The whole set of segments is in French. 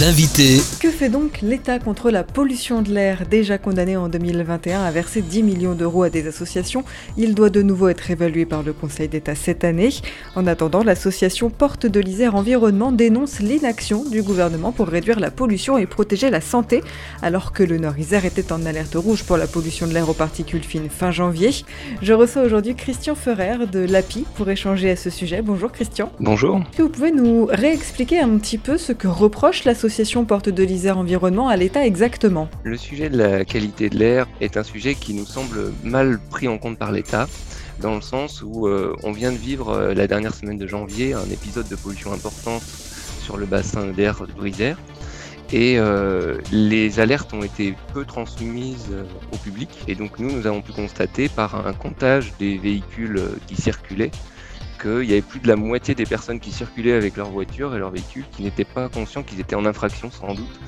L'invité. Que fait donc l'État contre la pollution de l'air Déjà condamné en 2021 à verser 10 millions d'euros à des associations, il doit de nouveau être évalué par le Conseil d'État cette année. En attendant, l'association Porte de l'Isère Environnement dénonce l'inaction du gouvernement pour réduire la pollution et protéger la santé, alors que le Nord-Isère était en alerte rouge pour la pollution de l'air aux particules fines fin janvier. Je reçois aujourd'hui Christian Ferrer de l'API pour échanger à ce sujet. Bonjour Christian. Bonjour. Est-ce que vous pouvez nous réexpliquer un petit peu ce que reproche l'association l'association Porte de l'Isère Environnement à l'État exactement. Le sujet de la qualité de l'air est un sujet qui nous semble mal pris en compte par l'État dans le sens où euh, on vient de vivre euh, la dernière semaine de janvier un épisode de pollution importante sur le bassin d'air de Brisère. Et euh, les alertes ont été peu transmises au public. Et donc nous nous avons pu constater par un comptage des véhicules qui circulaient qu'il y avait plus de la moitié des personnes qui circulaient avec leur voiture et leur véhicule qui n'étaient pas conscients qu'ils étaient en infraction sans doute,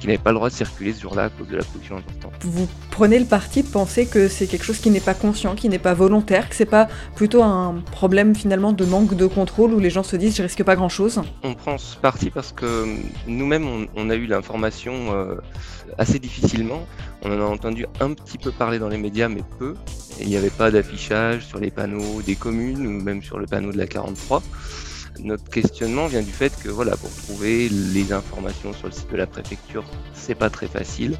qui n'avaient pas le droit de circuler ce jour-là à cause de la pollution importante. Vous prenez le parti de penser que c'est quelque chose qui n'est pas conscient, qui n'est pas volontaire, que c'est pas plutôt un problème finalement de manque de contrôle où les gens se disent je risque pas grand-chose On prend ce parti parce que nous-mêmes on, a eu l'information euh, assez difficilement. On en a entendu un petit peu parler dans les médias mais peu. Il n'y avait pas d'affichage sur les panneaux des communes ou même sur le panneau de la 43. Notre questionnement vient du fait que voilà, pour trouver les informations sur le site de la préfecture, c'est pas très facile.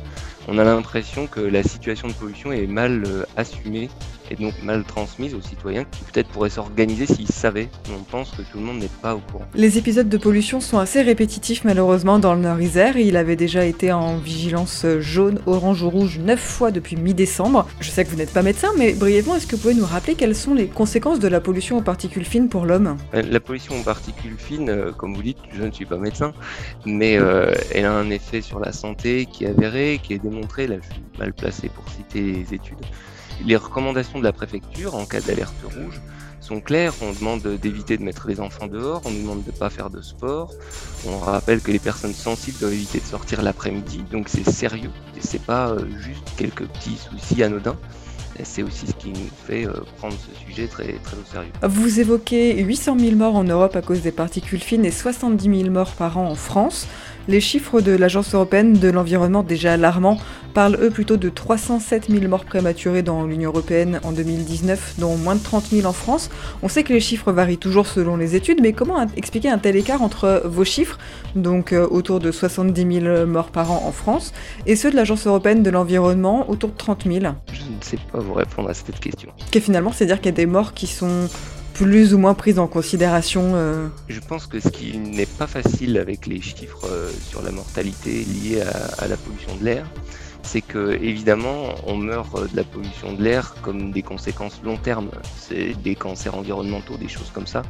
On a l'impression que la situation de pollution est mal euh, assumée et donc mal transmise aux citoyens qui peut-être pourraient s'organiser s'ils savaient. On pense que tout le monde n'est pas au courant. Les épisodes de pollution sont assez répétitifs malheureusement dans le Nord-Isère. Il avait déjà été en vigilance jaune, orange ou rouge neuf fois depuis mi-décembre. Je sais que vous n'êtes pas médecin, mais brièvement, est-ce que vous pouvez nous rappeler quelles sont les conséquences de la pollution aux particules fines pour l'homme? Euh, La pollution aux particules fines, euh, comme vous dites, je ne suis pas médecin, mais euh, elle a un effet sur la santé qui est avéré, qui est démontré. Là, je suis mal placé pour citer les études les recommandations de la préfecture en cas d'alerte rouge sont claires. On demande d'éviter de mettre les enfants dehors, on nous demande de ne pas faire de sport. On rappelle que les personnes sensibles doivent éviter de sortir l'après-midi. Donc c'est sérieux et c'est pas euh, juste quelques petits soucis anodins. C'est aussi ce qui nous fait euh, prendre ce sujet très, très au sérieux. Vous évoquez 800 000 morts en Europe à cause des particules fines et 70 000 morts par an en France. Les chiffres de l'Agence européenne de l'environnement, déjà alarmants, parlent eux plutôt de 307 000 morts prématurées dans l'Union européenne en 2019, dont moins de 30 000 en France. On sait que les chiffres varient toujours selon les études, mais comment expliquer un tel écart entre vos chiffres, donc euh, autour de 70 000 morts par an en France, et ceux de l'Agence européenne de l'environnement, autour de 30 000 Je ne sais pas vous répondre à cette question. Que finalement, c'est-à-dire qu'il y a des morts qui sont plus ou moins prise en considération euh Je pense que ce qui n'est pas facile avec les chiffres euh, sur la mortalité liée à, à la pollution de l'air, c'est que évidemment on meurt de la pollution de l'air comme des conséquences long terme, c'est des cancers environnementaux, des choses comme ça,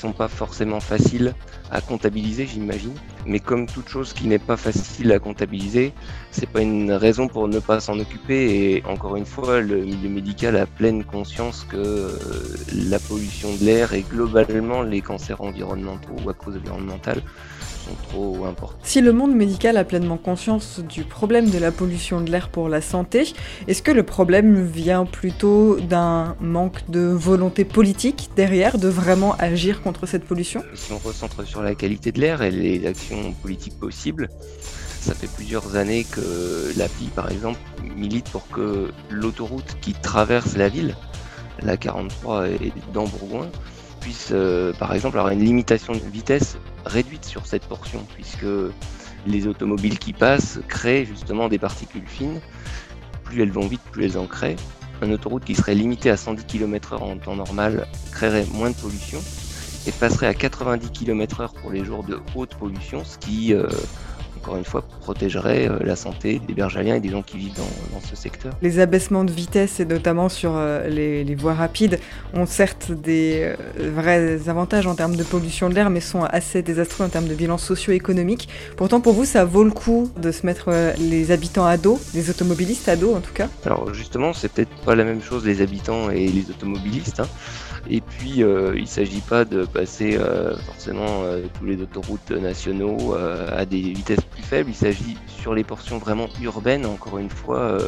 sont pas forcément faciles à comptabiliser, j'imagine. Mais comme toute chose qui n'est pas facile à comptabiliser, c'est pas une raison pour ne pas s'en occuper. Et encore une fois, le milieu médical a pleine conscience que euh, la pollution de l'air et globalement les cancers environnementaux ou à cause environnementale trop importants. Si le monde médical a pleinement conscience du problème de la pollution de l'air pour la santé, est-ce que le problème vient plutôt d'un manque de volonté politique derrière de vraiment agir contre cette pollution? Si on recentre sur la qualité de l'air et les actions politiques possibles, ça fait plusieurs années que l'API, par exemple, milite pour que l'autoroute qui traverse la ville, la 43 et dans Bourgoin, puisse, euh, par exemple, avoir une limitation de vitesse réduite sur cette portion, puisque les automobiles qui passent créent justement des particules fines. Plus elles vont vite, plus elles en créent. Un autoroute qui serait limitée à 110 km/h en temps normal créerait moins de pollution et passerait à 90 km/h pour les jours de haute pollution, ce qui euh, encore une fois, protégerait euh, la santé des bergaliens et des gens qui vivent dans, ce secteur. Les abaissements de vitesse, et notamment sur euh, les, voies rapides, ont certes des euh, vrais avantages en termes de pollution de l'air, mais sont assez désastreux en termes de bilan socio-économique. Pourtant, pour vous, ça vaut le coup de se mettre les habitants à dos, les automobilistes à dos en tout cas? Alors justement, c'est peut-être pas la même chose les habitants et les automobilistes. Hein. Et puis, euh, il ne s'agit pas de passer euh, forcément euh, tous les autoroutes nationaux à des vitesses plus Il s'agit sur les portions vraiment urbaines, encore une fois,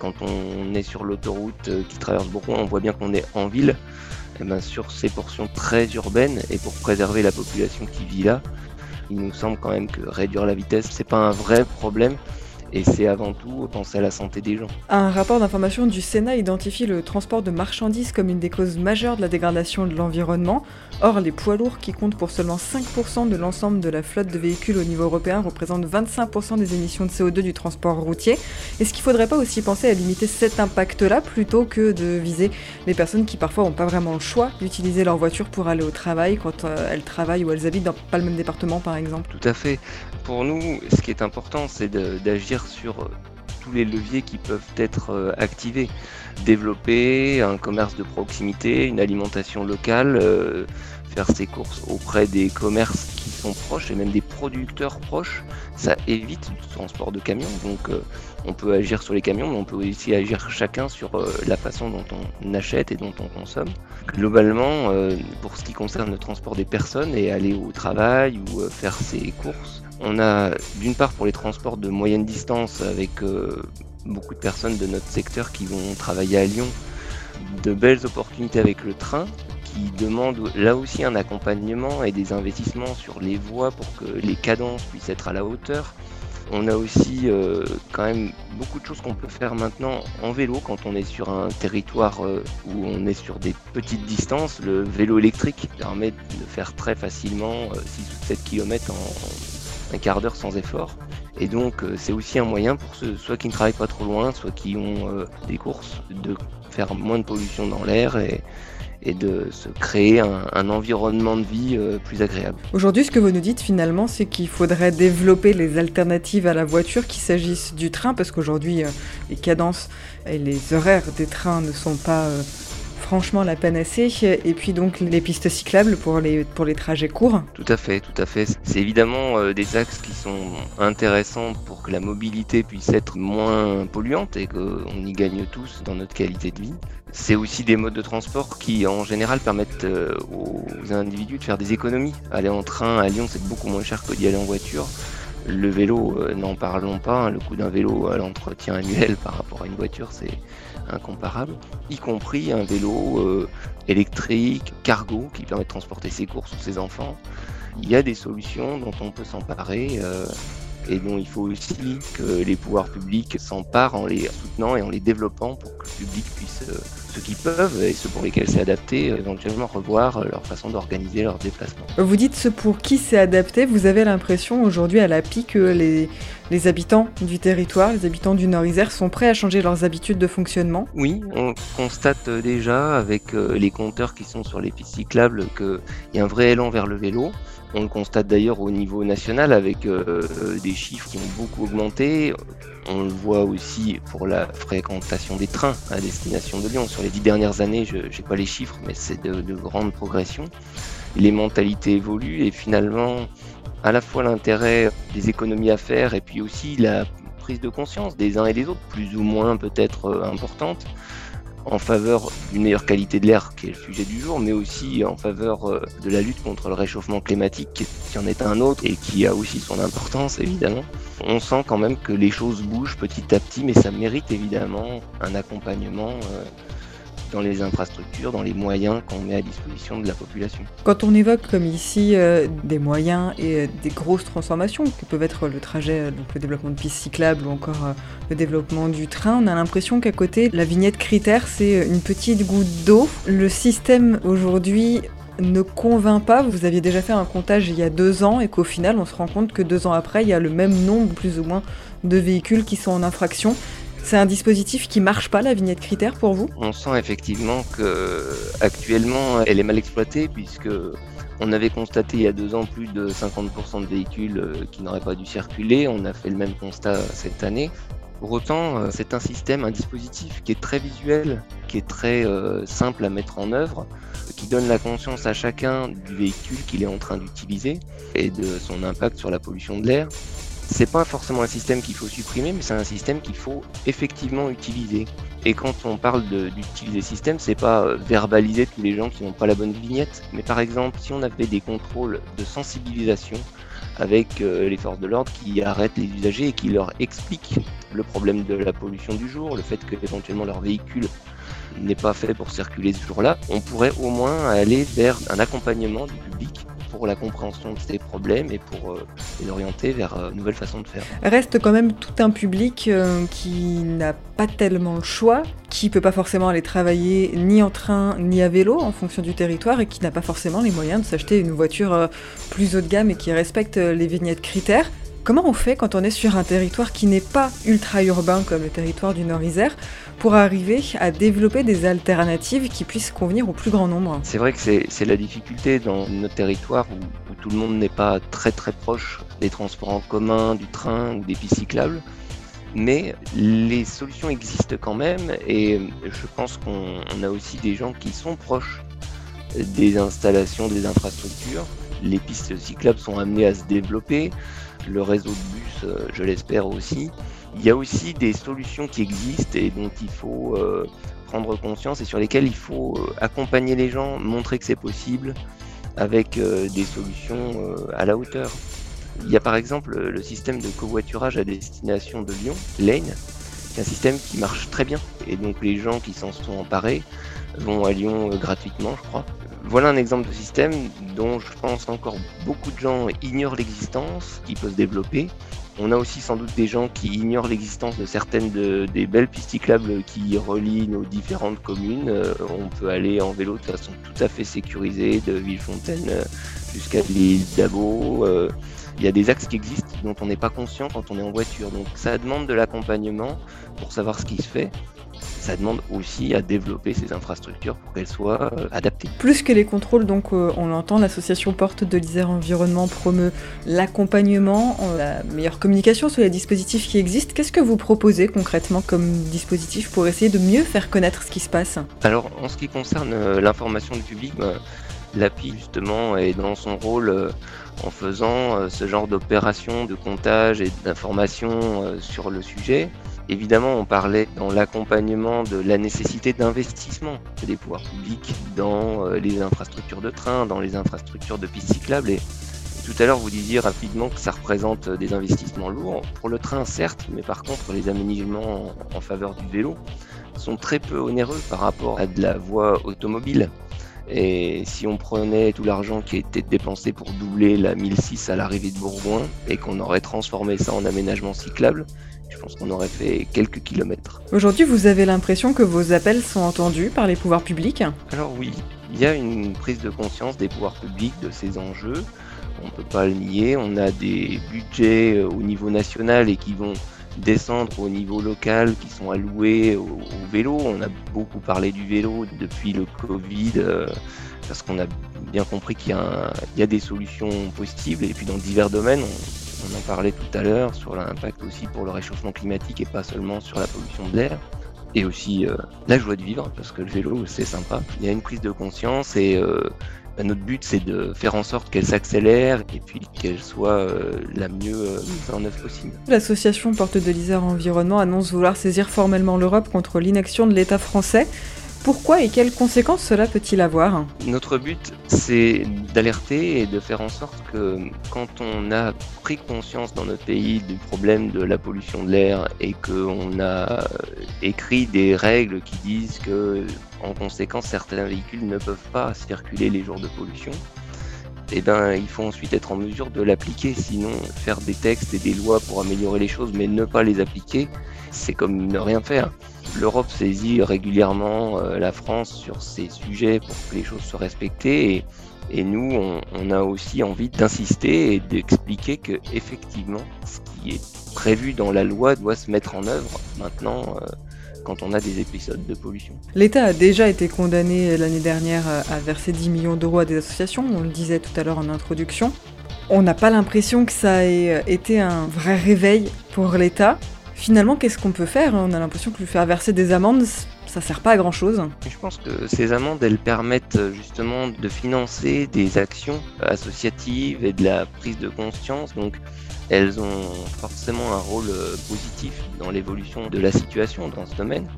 quand on est sur l'autoroute qui traverse Bourgoin, on voit bien qu'on est en ville. eh ben, sur ces portions très urbaines et pour préserver la population qui vit là, il nous semble quand même que réduire la vitesse, c'est pas un vrai problème et c'est avant tout penser à la santé des gens. Un rapport d'information du Sénat identifie le transport de marchandises comme une des causes majeures de la dégradation de l'environnement. Or, les poids lourds, qui comptent pour seulement 5% de l'ensemble de la flotte de véhicules au niveau européen, représentent 25% des émissions de CO2 du transport routier. Est-ce qu'il ne faudrait pas aussi penser à limiter cet impact-là plutôt que de viser les personnes qui parfois n'ont pas vraiment le choix d'utiliser leur voiture pour aller au travail quand euh, elles travaillent ou elles habitent dans pas le même département par exemple? Tout à fait. Pour nous, ce qui est important, c'est d'agir sur euh, tous les leviers qui peuvent être euh, activés. Développer un commerce de proximité, une alimentation locale, euh, faire ses courses auprès des commerces qui sont proches et même des producteurs proches, ça évite le transport de camions. Donc on peut agir sur les camions, mais on peut aussi agir chacun sur la façon dont on achète et dont on consomme. Globalement, pour ce qui concerne le transport des personnes et aller au travail ou faire ses courses, on a d'une part pour les transports de moyenne distance avec euh, beaucoup de personnes de notre secteur qui vont travailler à Lyon, de belles opportunités avec le train qui demandent là aussi un accompagnement et des investissements sur les voies pour que les cadences puissent être à la hauteur. On a aussi euh, quand même beaucoup de choses qu'on peut faire maintenant en vélo quand on est sur un territoire euh, où on est sur des petites distances. Le vélo électrique permet de faire très facilement 6 ou 7 km en, un quart d'heure sans effort. Et donc euh, c'est aussi un moyen pour ceux soit qui ne travaillent pas trop loin, soit qui ont euh, des courses, de faire moins de pollution dans l'air et, de se créer un, environnement de vie euh, plus agréable. Aujourd'hui, ce que vous nous dites finalement, c'est qu'il faudrait développer les alternatives à la voiture, qu'il s'agisse du train, parce qu'aujourd'hui, les cadences et les horaires des trains ne sont pas franchement la panacée. Et puis donc les pistes cyclables pour les, pour les trajets courts. Tout à fait, tout à fait. C'est évidemment euh, des axes qui sont intéressants pour que la mobilité puisse être moins polluante et qu'on y gagne tous dans notre qualité de vie. C'est aussi des modes de transport qui en général permettent euh, aux individus de faire des économies. Aller en train à Lyon c'est beaucoup moins cher que d'y aller en voiture. Le vélo, euh, n'en parlons pas, hein. le coût d'un vélo à l'entretien annuel par rapport à une voiture, c'est incomparable, y compris un vélo euh, électrique, cargo, qui permet de transporter ses courses ou ses enfants. Il y a des solutions dont on peut s'emparer euh, et dont il faut aussi que les pouvoirs publics s'emparent en les soutenant et en les développant pour que le public puisse, euh, ceux qui peuvent et ceux pour lesquels c'est adapté, éventuellement revoir leur façon d'organiser leurs déplacements. Vous dites ce pour qui c'est adapté, vous avez l'impression aujourd'hui à la PIC que les les habitants du territoire, les habitants du Nord-Isère sont prêts à changer leurs habitudes de fonctionnement? Oui, on constate déjà avec euh, les compteurs qui sont sur les pistes cyclables qu'il y a un vrai élan vers le vélo. On le constate d'ailleurs au niveau national avec euh, des chiffres qui ont beaucoup augmenté. On le voit aussi pour la fréquentation des trains à destination de Lyon. Sur les dix dernières années, je n'ai pas les chiffres, mais c'est de, de grandes progressions. Les mentalités évoluent et finalement, à la fois l'intérêt des économies à faire et puis aussi la prise de conscience des uns et des autres, plus ou moins peut-être euh, importante, en faveur d'une meilleure qualité de l'air, qui est le sujet du jour, mais aussi en faveur euh, de la lutte contre le réchauffement climatique, qui en est un autre et qui a aussi son importance évidemment. On sent quand même que les choses bougent petit à petit, mais ça mérite évidemment un accompagnement euh, dans les infrastructures, dans les moyens qu'on met à disposition de la population. Quand on évoque comme ici euh, des moyens et euh, des grosses transformations, que peuvent être le trajet, euh, le développement de pistes cyclables ou encore le développement du train, on a l'impression qu'à côté, la vignette critère, c'est une petite goutte d'eau. Le système aujourd'hui ne convainc pas. Vous aviez déjà fait un comptage il y a deux ans et qu'au final, on se rend compte que deux ans après, il y a le même nombre, plus ou moins, de véhicules qui sont en infraction. C'est un dispositif qui marche pas, la vignette critère, pour vous? On sent effectivement que actuellement, elle est mal exploitée puisque on avait constaté il y a deux ans plus de 50% de véhicules euh, qui n'auraient pas dû circuler. On a fait le même constat cette année. Pour autant, euh, c'est un système, un dispositif qui est très visuel, qui est très euh, simple à mettre en œuvre, qui donne la conscience à chacun du véhicule qu'il est en train d'utiliser et de son impact sur la pollution de l'air c'est pas forcément un système qu'il faut supprimer, mais c'est un système qu'il faut effectivement utiliser. Et quand on parle d'utiliser système, c'est pas euh, verbaliser tous les gens qui n'ont pas la bonne vignette, mais par exemple, si on avait des contrôles de sensibilisation avec euh, les forces de l'ordre qui arrêtent les usagers et qui leur expliquent le problème de la pollution du jour, le fait que éventuellement leur véhicule n'est pas fait pour circuler ce jour-là, on pourrait au moins aller vers un accompagnement du public pour la compréhension de ces problèmes et pour euh, les orienter vers euh, une nouvelle façon de faire. Reste quand même tout un public euh, qui n'a pas tellement le choix, qui peut pas forcément aller travailler ni en train ni à vélo en fonction du territoire et qui n'a pas forcément les moyens de s'acheter une voiture plus haut de gamme et qui respecte les vignettes critères. Comment on fait quand on est sur un territoire qui n'est pas ultra-urbain comme le territoire du Nord-Isère pour arriver à développer des alternatives qui puissent convenir au plus grand nombre C'est vrai que c'est la difficulté dans notre territoire où, tout le monde n'est pas très très proche des transports en commun, du train ou des pistes cyclables. Mais les solutions existent quand même et je pense qu'on a aussi des gens qui sont proches des installations, des infrastructures. Les pistes cyclables sont amenées à se développer le réseau de bus, euh, je l'espère aussi. Il y a aussi des solutions qui existent et dont il faut euh, prendre conscience et sur lesquelles il faut euh, accompagner les gens, montrer que c'est possible avec des solutions à la hauteur. Il y a par exemple le système de covoiturage à destination de Lyon, Lane, qui est un système qui marche très bien. Et donc les gens qui s'en sont emparés vont à Lyon gratuitement, je crois. Voilà un exemple de système dont je pense encore beaucoup de gens ignorent l'existence, qui peut se développer. On a aussi sans doute des gens qui ignorent l'existence de certaines des belles pistes cyclables qui relient nos différentes communes. Euh, on peut aller en vélo de façon tout à fait sécurisée de Villefontaine euh, jusqu'à l'île d'Abo. Euh, il y a des axes qui existent dont on n'est pas conscient quand on est en voiture. Donc ça demande de l'accompagnement pour savoir ce qui se fait ça demande aussi à développer ces infrastructures pour qu'elles soient euh, adaptées. Plus que les contrôles, donc euh, on l'entend, l'association Porte de l'Isère Environnement promeut l'accompagnement, euh, la meilleure communication sur les dispositifs qui existent. Qu'est-ce que vous proposez concrètement comme dispositif pour essayer de mieux faire connaître ce qui se passe? Alors en ce qui concerne l'information du public, bah, l'API justement est dans son rôle en faisant ce genre d'opération de comptage et d'information sur le sujet. Évidemment, on parlait dans l'accompagnement de la nécessité d'investissement des pouvoirs publics dans euh, les infrastructures de train, dans les infrastructures de pistes cyclables. Et tout à l'heure, vous disiez rapidement que ça représente des investissements lourds. Pour le train, certes, mais par contre, les aménagements en faveur du vélo sont très peu onéreux par rapport à de la voie automobile. Et si on prenait tout l'argent qui était dépensé pour doubler la 1006 à l'arrivée de Bourgoin et qu'on aurait transformé ça en aménagement cyclable, je pense qu'on aurait fait quelques kilomètres. Aujourd'hui, vous avez l'impression que vos appels sont entendus par les pouvoirs publics Alors oui, il y a une prise de conscience des pouvoirs publics de ces enjeux. On ne peut pas le nier. On a des budgets euh, au niveau national et qui vont descendre au niveau local, qui sont alloués au, vélo. On a beaucoup parlé du vélo depuis le Covid, euh, parce qu'on a bien compris qu'il y, y, a des solutions possibles. Et puis dans divers domaines, on, on en parlait tout à l'heure sur l'impact aussi pour le réchauffement climatique et pas seulement sur la pollution de l'air. Et aussi euh, la joie de vivre, parce que le vélo, c'est sympa. Il y a une prise de conscience et euh, bah, notre but, c'est de faire en sorte qu'elle s'accélère et puis qu'elle soit euh, la mieux mise en œuvre possible. L'association Porte de l'Isère Environnement annonce vouloir saisir formellement l'Europe contre l'inaction de l'État français. Pourquoi et quelles conséquences cela peut-il avoir Notre but, c'est d'alerter et de faire en sorte que quand on a pris conscience dans notre pays du problème de la pollution de l'air et qu'on a écrit des règles qui disent que, en conséquence, certains véhicules ne peuvent pas circuler les jours de pollution, eh ben, il faut ensuite être en mesure de l'appliquer. Sinon, faire des textes et des lois pour améliorer les choses, mais ne pas les appliquer, c'est comme ne rien faire. L'Europe saisit régulièrement euh, la France sur ces sujets pour que les choses soient respectées et, nous, on, a aussi envie d'insister et d'expliquer que effectivement, ce qui est prévu dans la loi doit se mettre en œuvre maintenant. Euh, quand on a des épisodes de pollution. L'État a déjà été condamné l'année dernière à verser 10 millions d'euros à des associations, on le disait tout à l'heure en introduction. On n'a pas l'impression que ça ait été un vrai réveil pour l'État. Finalement, qu'est-ce qu'on peut faire On a l'impression que lui faire verser des amendes, ça sert pas à grand chose. Je pense que ces amendes, elles permettent euh, justement de financer des actions associatives et de la prise de conscience. Donc, elles ont forcément un rôle euh, positif dans l'évolution de la situation dans ce domaine.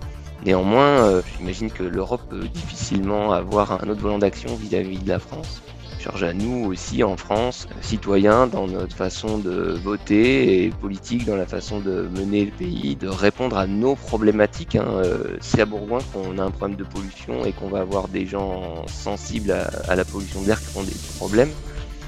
Néanmoins, euh, j'imagine que l'Europe peut difficilement avoir un autre volant d'action vis-à-vis de la France. charge à nous aussi en France, citoyens, dans notre façon de voter et politique, dans la façon de mener le pays, de répondre à nos problématiques. Hein. Euh, c'est à Bourgoin qu'on a un problème de pollution et qu'on va avoir des gens sensibles à la pollution de l'air qui ont des problèmes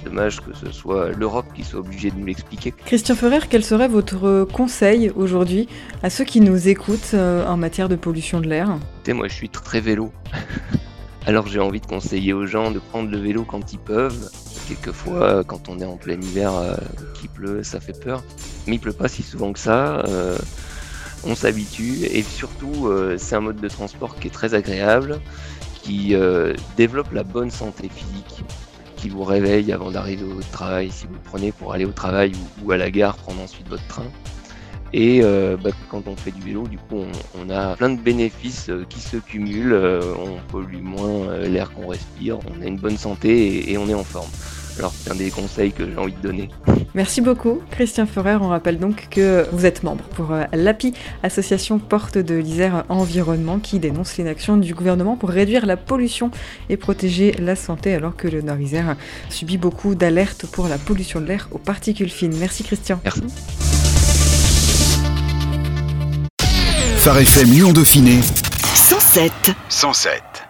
dommage que ce soit l'Europe qui soit obligée de nous l'expliquer. Christian Ferrer, quel serait votre conseil aujourd'hui à ceux qui nous écoutent euh, en matière de pollution de l'air? Moi, je suis très vélo. Alors j'ai envie de conseiller aux gens de prendre le vélo quand ils peuvent. Quelquefois, quand on est en plein hiver, euh, qu'il pleut, ça fait peur. Mais il pleut pas si souvent que ça. Euh, on s'habitue et surtout, c'est un mode de transport qui est très agréable, qui développe la bonne santé physique vous réveille avant d'arriver au travail, si vous prenez pour aller au travail ou, à la gare, prendre ensuite votre train. Et euh, bah, quand on fait du vélo, du coup, on, a plein de bénéfices euh, qui se cumulent. Euh, on pollue moins l'air qu'on respire, on a une bonne santé et on est en forme. Alors c'est un des conseils que j'ai envie de donner. Merci beaucoup Christian Ferrer. On rappelle donc que vous êtes membre pour euh, l'API, Association Porte de l'Isère Environnement, qui dénonce l'inaction du gouvernement pour réduire la pollution et protéger la santé alors que le Nord-Isère subit beaucoup d'alertes pour la pollution de l'air aux particules fines. Merci Christian. Merci. Phare FM Lyon Dauphiné 107. 107.